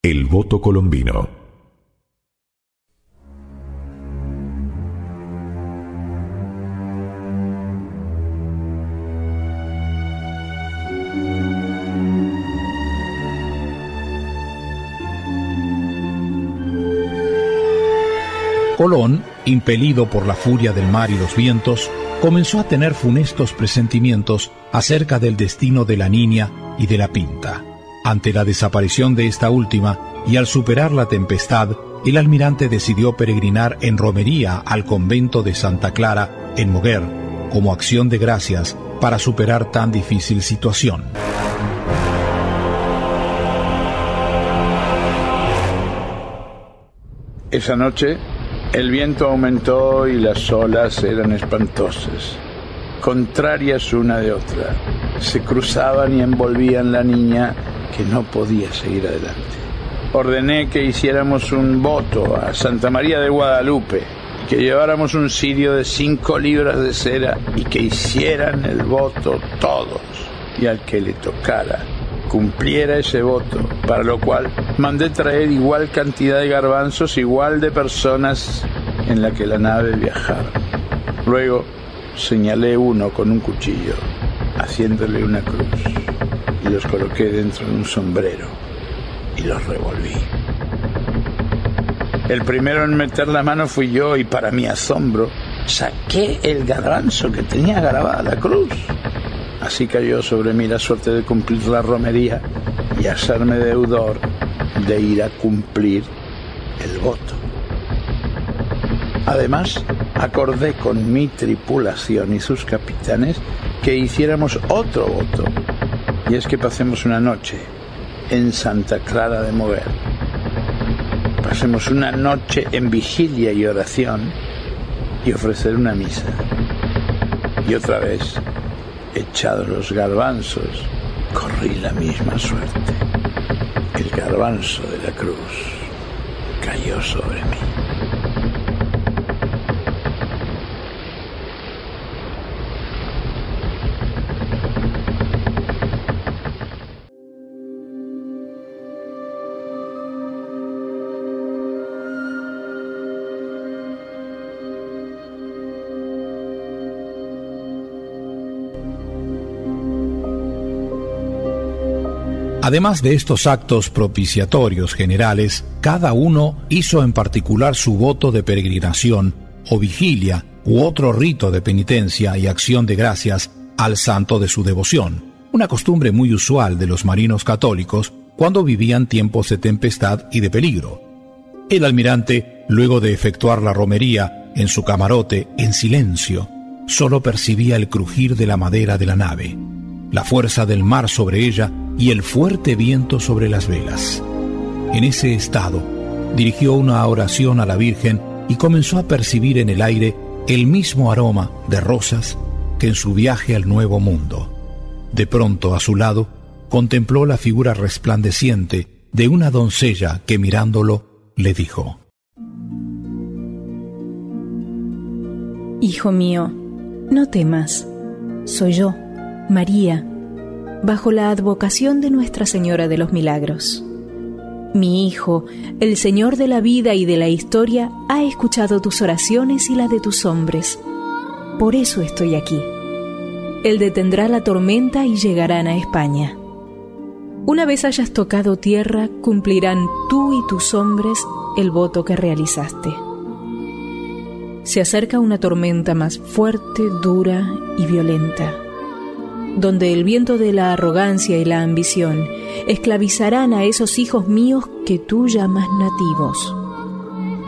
El voto colombino. Colón, impelido por la furia del mar y los vientos, comenzó a tener funestos presentimientos acerca del destino de la niña y de la pinta. Ante la desaparición de esta última y al superar la tempestad, el almirante decidió peregrinar en romería al convento de Santa Clara, en Moguer, como acción de gracias para superar tan difícil situación. Esa noche el viento aumentó y las olas eran espantosas, contrarias una de otra. Se cruzaban y envolvían la niña que no podía seguir adelante. Ordené que hiciéramos un voto a Santa María de Guadalupe, que lleváramos un cirio de cinco libras de cera y que hicieran el voto todos y al que le tocara cumpliera ese voto, para lo cual mandé traer igual cantidad de garbanzos, igual de personas en la que la nave viajara. Luego señalé uno con un cuchillo, haciéndole una cruz, los coloqué dentro de un sombrero y los revolví. El primero en meter la mano fui yo y para mi asombro saqué el garbanzo que tenía grabada la cruz. Así cayó sobre mí la suerte de cumplir la romería y hacerme deudor de ir a cumplir el voto. Además, acordé con mi tripulación y sus capitanes que hiciéramos otro voto, y es que pasemos una noche en Santa Clara de Mover. Pasemos una noche en vigilia y oración y ofrecer una misa. Y otra vez echados los garbanzos, corrí la misma suerte. El garbanzo de la cruz cayó sobre Además de estos actos propiciatorios generales, cada uno hizo en particular su voto de peregrinación o vigilia u otro rito de penitencia y acción de gracias al santo de su devoción, una costumbre muy usual de los marinos católicos cuando vivían tiempos de tempestad y de peligro. El almirante, luego de efectuar la romería en su camarote en silencio, solo percibía el crujir de la madera de la nave, la fuerza del mar sobre ella y el fuerte viento sobre las velas. En ese estado, dirigió una oración a la Virgen y comenzó a percibir en el aire el mismo aroma de rosas que en su viaje al Nuevo Mundo. De pronto, a su lado, contempló la figura resplandeciente de una doncella que mirándolo le dijo, Hijo mío, no temas, soy yo, María bajo la advocación de Nuestra Señora de los Milagros. Mi Hijo, el Señor de la vida y de la historia, ha escuchado tus oraciones y la de tus hombres. Por eso estoy aquí. Él detendrá la tormenta y llegarán a España. Una vez hayas tocado tierra, cumplirán tú y tus hombres el voto que realizaste. Se acerca una tormenta más fuerte, dura y violenta donde el viento de la arrogancia y la ambición esclavizarán a esos hijos míos que tú llamas nativos,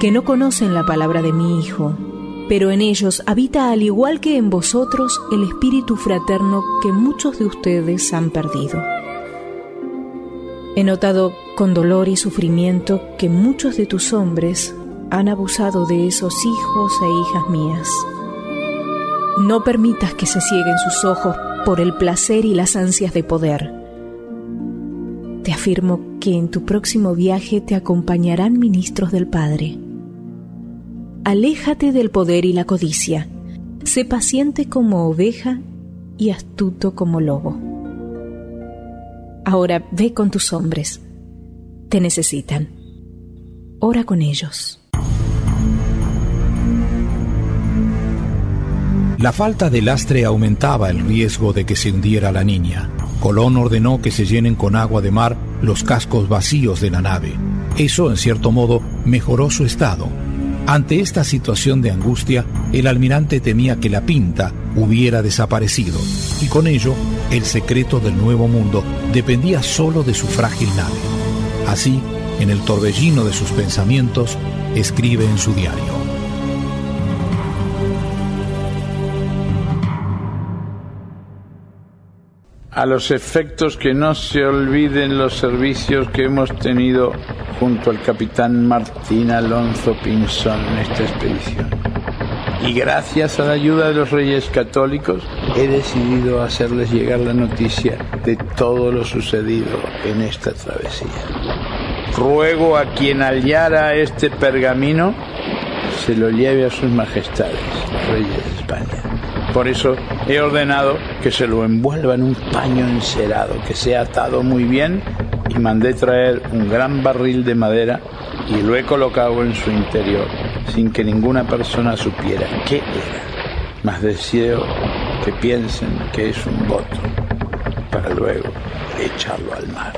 que no conocen la palabra de mi Hijo, pero en ellos habita al igual que en vosotros el espíritu fraterno que muchos de ustedes han perdido. He notado con dolor y sufrimiento que muchos de tus hombres han abusado de esos hijos e hijas mías. No permitas que se cieguen sus ojos por el placer y las ansias de poder. Te afirmo que en tu próximo viaje te acompañarán ministros del Padre. Aléjate del poder y la codicia. Sé paciente como oveja y astuto como lobo. Ahora ve con tus hombres. te necesitan. Ora con ellos. La falta de lastre aumentaba el riesgo de que se hundiera la niña. Colón ordenó que se llenen con agua de mar los cascos vacíos de la nave. Eso, en cierto modo, mejoró su estado. Ante esta situación de angustia, el almirante temía que la pinta hubiera desaparecido, y con ello el secreto del nuevo mundo dependía solo de su frágil nave. Así, en el torbellino de sus pensamientos, escribe en su diario. A los efectos que no se olviden los servicios que hemos tenido junto al capitán Martín Alonso Pinzón en esta expedición. Y gracias a la ayuda de los reyes católicos he decidido hacerles llegar la noticia de todo lo sucedido en esta travesía. Ruego a quien hallara este pergamino se lo lleve a sus majestades, reyes de España por eso he ordenado que se lo envuelva en un paño encerado, que sea atado muy bien y mandé traer un gran barril de madera y lo he colocado en su interior sin que ninguna persona supiera qué era. Mas deseo que piensen que es un voto para luego echarlo al mar.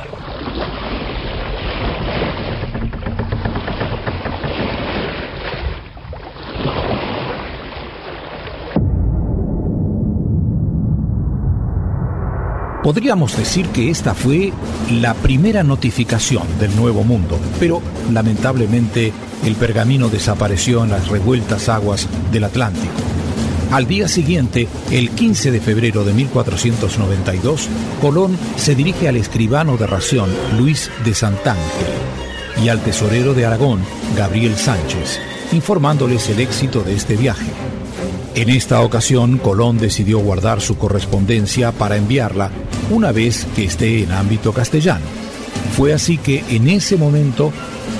Podríamos decir que esta fue la primera notificación del Nuevo Mundo, pero lamentablemente el pergamino desapareció en las revueltas aguas del Atlántico. Al día siguiente, el 15 de febrero de 1492, Colón se dirige al escribano de ración Luis de Santángel y al tesorero de Aragón, Gabriel Sánchez, informándoles el éxito de este viaje. En esta ocasión, Colón decidió guardar su correspondencia para enviarla una vez que esté en ámbito castellano. Fue así que en ese momento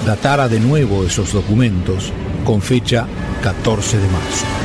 datara de nuevo esos documentos con fecha 14 de marzo.